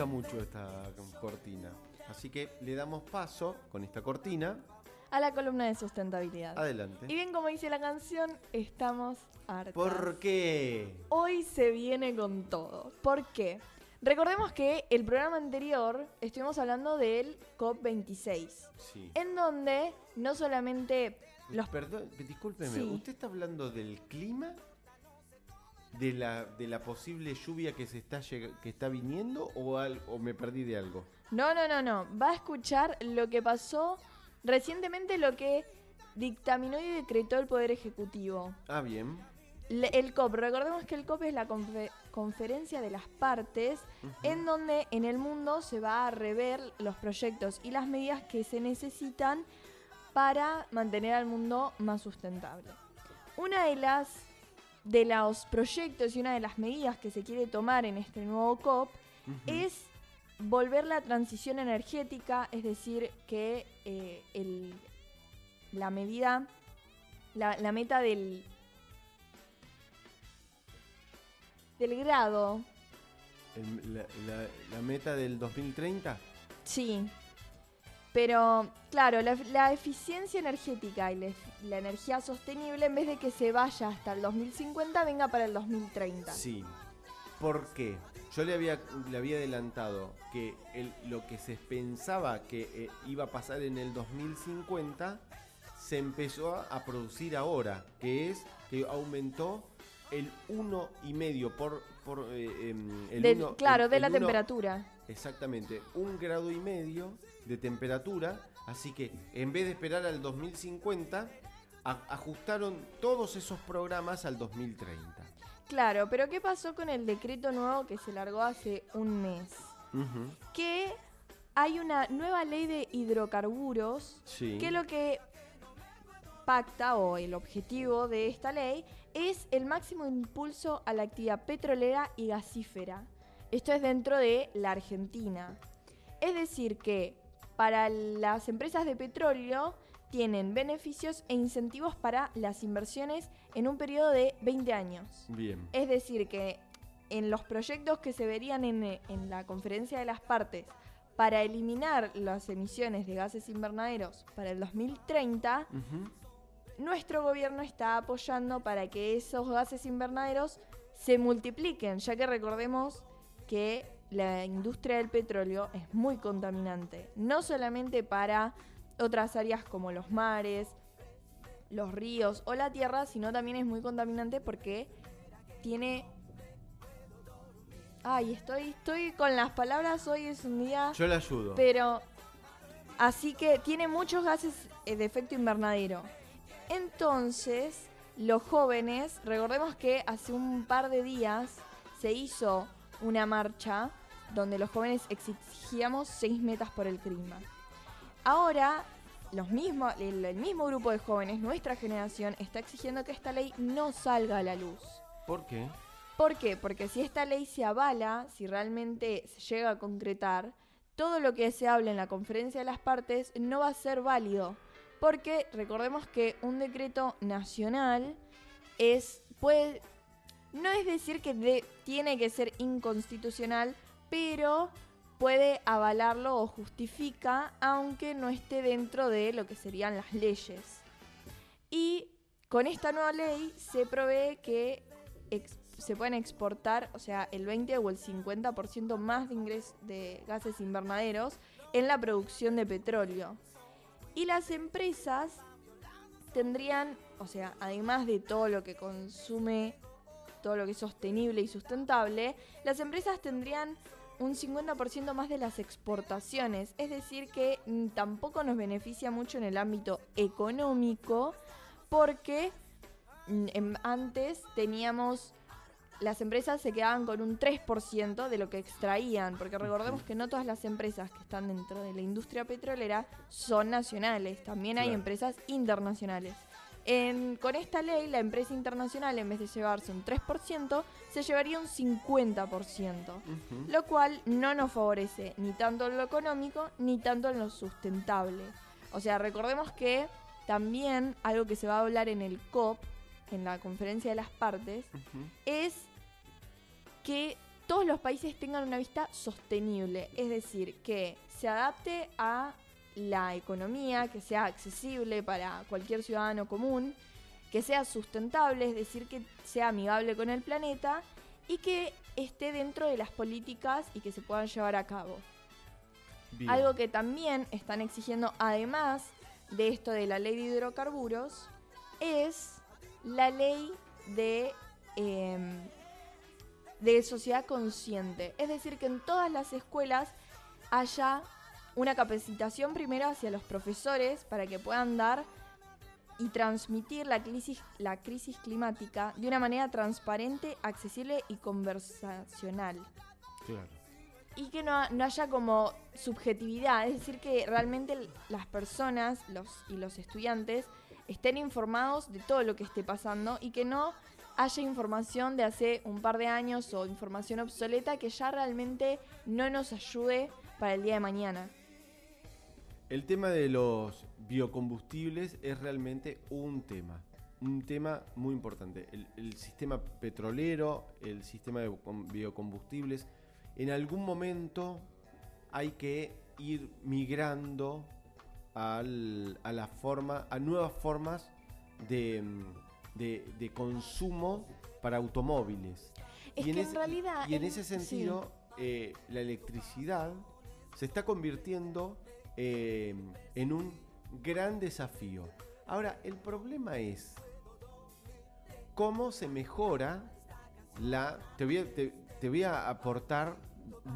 gusta mucho esta cortina. Así que le damos paso con esta cortina. A la columna de sustentabilidad. Adelante. Y bien como dice la canción, estamos hartos. ¿Por qué? Hoy se viene con todo. ¿Por qué? Recordemos que el programa anterior estuvimos hablando del COP26. Sí. En donde no solamente los... Perdón, discúlpeme, Sí. ¿usted está hablando del clima? ¿De la, de la posible lluvia que se está que está viniendo o, al- o me perdí de algo? No, no, no, no. Va a escuchar lo que pasó recientemente, lo que dictaminó y decretó el Poder Ejecutivo. Ah, bien. Le- El COP, recordemos que el COP es la confe- conferencia de las partes en donde en el mundo se va a rever los proyectos y las medidas que se necesitan para mantener al mundo más sustentable. Una de las de los proyectos y una de las medidas que se quiere tomar en este nuevo COP es volver la transición energética, es decir, que eh, el- la medida, la, la meta del, del grado, El- la, la- la meta del 2030? sí. Pero, claro, la, la eficiencia energética y la, la energía sostenible, en vez de que se vaya hasta el 2050, venga para el 2030. Sí. ¿Por qué? Yo le había, le había adelantado que el- lo que se pensaba que eh, iba a pasar en el 2050 se empezó a, producir ahora, que es que aumentó el 1,5 por, por eh, em, el Del- uno- claro, el- de el la uno- temperatura. Exactamente, un grado y medio de temperatura, así que en vez de esperar al 2050, a- ajustaron todos esos programas al 2030. Claro, pero ¿qué pasó con el decreto nuevo que se largó hace un mes? Que hay una nueva ley de hidrocarburos Sí. que lo que pacta o el objetivo de esta ley es el máximo impulso a la actividad petrolera y gasífera. Esto es dentro de la Argentina. Es decir, que para las empresas de petróleo tienen beneficios e incentivos para las inversiones en un periodo de 20 años. Bien. Es decir, que en los proyectos que se verían en, en la conferencia de las partes para eliminar las emisiones de gases invernaderos para el 2030, Ujú. nuestro gobierno está apoyando para que esos gases invernaderos se multipliquen, ya que recordemos que la industria del petróleo es muy contaminante, no solamente para otras áreas como los mares, los ríos o la tierra, sino también es muy contaminante porque tiene... Ay, estoy, estoy con las palabras, hoy es un día... Yo le ayudo. Pero, así que tiene muchos gases eh, de efecto invernadero. Entonces, los jóvenes, recordemos que hace un par de días se hizo una marcha donde los jóvenes exigíamos seis metas por el clima. Ahora, los mismos, el, el mismo grupo de jóvenes, nuestra generación, está exigiendo que esta ley no salga a la luz. ¿Por qué? ¿Por qué? Porque si esta ley se avala, si realmente se llega a concretar, todo lo que se hable en la conferencia de las partes no va a ser válido. Porque recordemos que un decreto nacional es. puede. No es decir que tiene que ser inconstitucional, pero puede avalarlo o justifica, aunque no esté dentro de lo que serían las leyes. Y con esta nueva ley se provee que se pueden exportar, o sea, el 20 o el 50% más de ingresos de gases invernaderos en la producción de petróleo. Y las empresas tendrían, o sea, además de todo lo que consume, todo lo que es sostenible y sustentable, las empresas tendrían un 50% más de las exportaciones. Es decir, que mm, tampoco nos beneficia mucho en el ámbito económico porque mm, em, antes teníamos las empresas se quedaban con un 3% de lo que extraían, porque recordemos que no todas las empresas que están dentro de la industria petrolera son nacionales, también hay Claro. empresas internacionales. En- con esta ley, la empresa internacional, en vez de llevarse un 3%, se llevaría un 50%, Ujú. lo cual no nos favorece ni tanto en lo económico ni tanto en lo sustentable. O sea, recordemos que también algo que se va a hablar en el COP, en la conferencia de las partes, es que todos los países tengan una vista sostenible, es decir, que se adapte a la economía, que sea accesible para cualquier ciudadano común, que sea sustentable, es decir, que sea amigable con el planeta y que esté dentro de las políticas y que se puedan llevar a cabo. Bien. Algo que también están exigiendo, además de esto de la ley de hidrocarburos, es la ley de, em, de sociedad consciente. Es decir, que en todas las escuelas haya una capacitación primero hacia los profesores para que puedan dar y transmitir la crisis, la crisis climática de una manera transparente, accesible y conversacional Claro. y que no, no haya como subjetividad, es decir, que realmente las personas los, y los estudiantes estén informados de todo lo que esté pasando y que no haya información de hace un par de años o información obsoleta que ya realmente no nos ayude para el día de mañana. El tema de los biocombustibles es realmente un tema. Un tema muy importante. El, el sistema petrolero, el sistema de com- biocombustibles, en algún momento hay que ir migrando al- a la forma, a nuevas formas de, de- de consumo para automóviles. Es Y en que ese- realidad... Y en ese sí. sentido, eh, la electricidad se está convirtiendo eh, en un gran desafío. Ahora, el problema es cómo se mejora la... Te voy a, te- te voy a aportar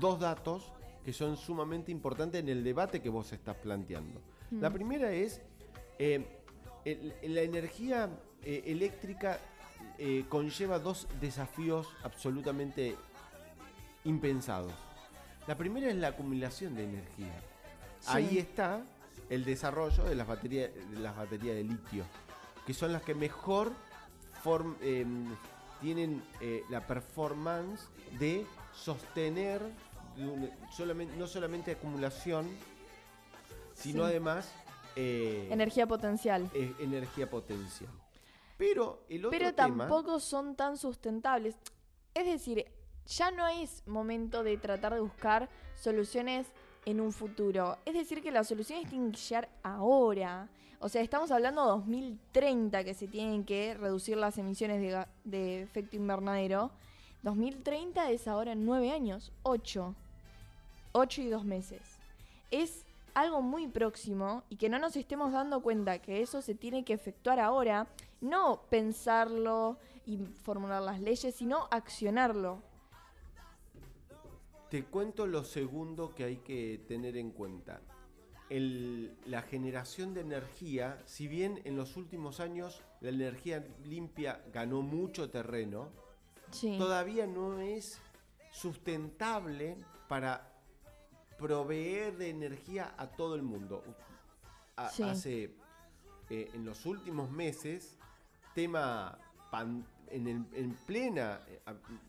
dos datos que son sumamente importantes en el debate que vos estás planteando. La Mm. primera es, eh, el- la energía eh, eléctrica eh, conlleva dos desafíos absolutamente impensados. La primera es la acumulación de energía. Ahí está el desarrollo de las baterías de, las baterías de litio, que son las que mejor form- em, tienen eh, la performance de sostener de un- solamente, no solamente acumulación, sino Sí. además eh, Energía potencial. energía potencial. Pero el otro Pero tema, tampoco son tan sustentables. Es decir, ya no es momento de tratar de buscar soluciones en un futuro. Es decir, que las soluciones tienen que llegar ahora. O sea, estamos hablando de 2030 que se tienen que reducir las emisiones de, efecto invernadero. 2030 es ahora en 9 años, 8. 8 y 2 meses. Es algo muy próximo y que no nos estemos dando cuenta que eso se tiene que efectuar ahora, no pensarlo y formular las leyes, sino accionarlo. Te cuento lo segundo que hay que tener en cuenta. El- la generación de energía, si bien en los últimos años la energía limpia ganó mucho terreno, Sí. todavía no es sustentable para proveer de energía a todo el mundo. A- Sí. Hace eh, en los últimos meses, tema pan- en, el- en plena eh,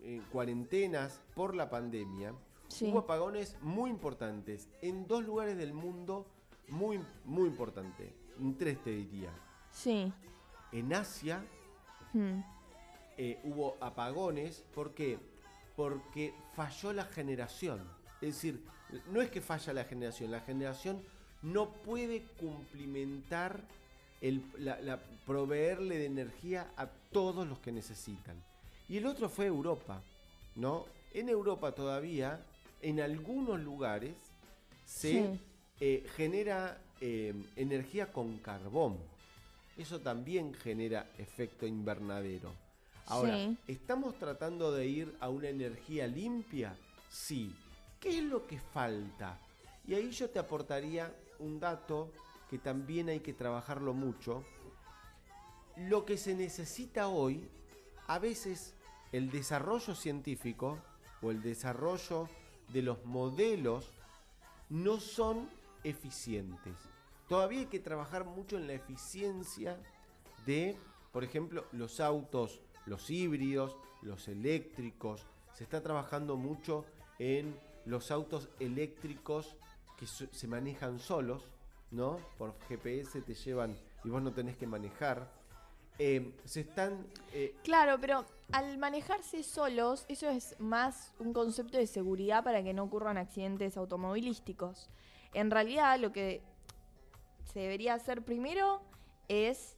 en cuarentenas por la pandemia, Sí. hubo apagones muy importantes en dos lugares del mundo muy, muy importantes. En tres te diría. Sí. En Asia Hmm. eh, hubo apagones. ¿Por qué? Porque falló la generación. Es decir, no es que falla la generación, la generación no puede cumplimentar el, la, la- proveerle de energía a todos los que necesitan. Y el otro fue Europa, ¿no? En Europa todavía, en algunos lugares, se Sí. eh, genera eh, energía con carbón. Eso también genera efecto invernadero. Ahora, Sí. ¿estamos tratando de ir a una energía limpia? Sí. ¿Qué es lo que falta? Y ahí yo te aportaría un dato que también hay que trabajarlo mucho. Lo que se necesita hoy, a veces el desarrollo científico o el desarrollo de los modelos no son eficientes. Todavía hay que trabajar mucho en la eficiencia de, por ejemplo, los autos, los híbridos, los eléctricos. Se está trabajando mucho en los autos eléctricos que se manejan solos, ¿no? Por GPS te llevan y vos no tenés que manejar. Eh, se están... eh, Claro, pero al manejarse solos, eso es más un concepto de seguridad para que no ocurran accidentes automovilísticos. En realidad, lo que se debería hacer primero es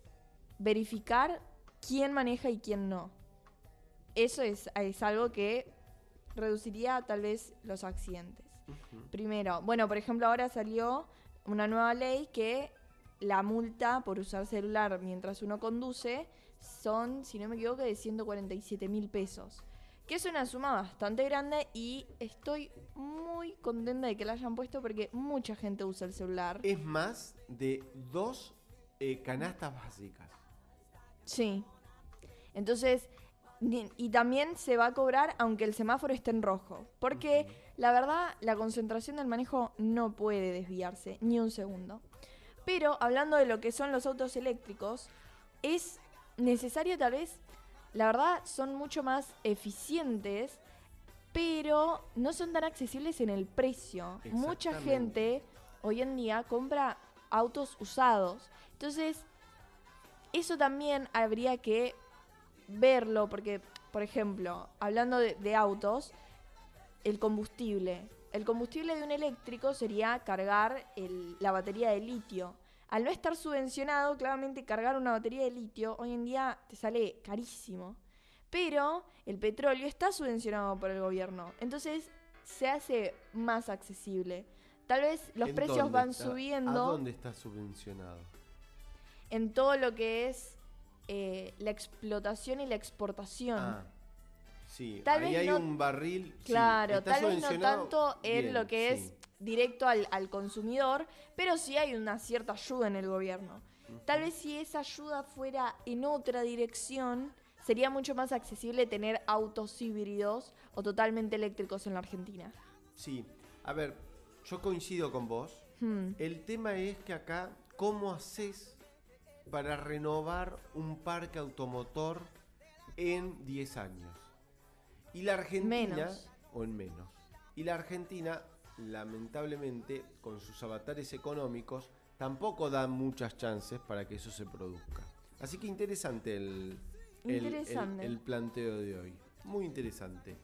verificar quién maneja y quién no. Eso es, es algo que reduciría tal vez los accidentes. Primero, bueno, por ejemplo, ahora salió una nueva ley que la multa por usar celular mientras uno conduce son, si no me equivoco, de 147 mil pesos. Que es una suma bastante grande y estoy muy contenta de que la hayan puesto porque mucha gente usa el celular. es más de dos eh, canastas básicas. Sí. Entonces, y también se va a cobrar aunque el semáforo esté en rojo. Porque la verdad, la concentración del manejo no puede desviarse ni un segundo. Pero hablando de lo que son los autos eléctricos, es necesario tal vez, la verdad, son mucho más eficientes, pero no son tan accesibles en el precio. Mucha gente hoy en día compra autos usados. Entonces, eso también habría que verlo, porque, por ejemplo, hablando de, de autos, el combustible. El combustible de un eléctrico sería cargar el- la batería de litio. Al no estar subvencionado, claramente cargar una batería de litio hoy en día te sale carísimo. Pero el petróleo está subvencionado por el gobierno. Entonces se hace más accesible. Tal vez los ¿En precios van está? subiendo ¿A dónde está subvencionado? en todo lo que es eh, la explotación y la exportación. Ah, sí, Tal ahí vez hay no- un barril. sí, Claro, está tal vez no tanto en bien, lo que es sí. directo al, al consumidor, pero sí hay una cierta ayuda en el gobierno. Tal vez si esa ayuda fuera en otra dirección, sería mucho más accesible tener autos híbridos o totalmente eléctricos en la Argentina. Sí, a ver, yo coincido con vos. Hmm. El tema es que acá, ¿cómo haces para renovar un parque automotor en 10 años? Y la Argentina, Menos. o en menos, y la Argentina, lamentablemente, con sus avatares económicos, tampoco da muchas chances para que eso se produzca. Así que interesante el, el- el- Interesante. el planteo de hoy. Muy interesante.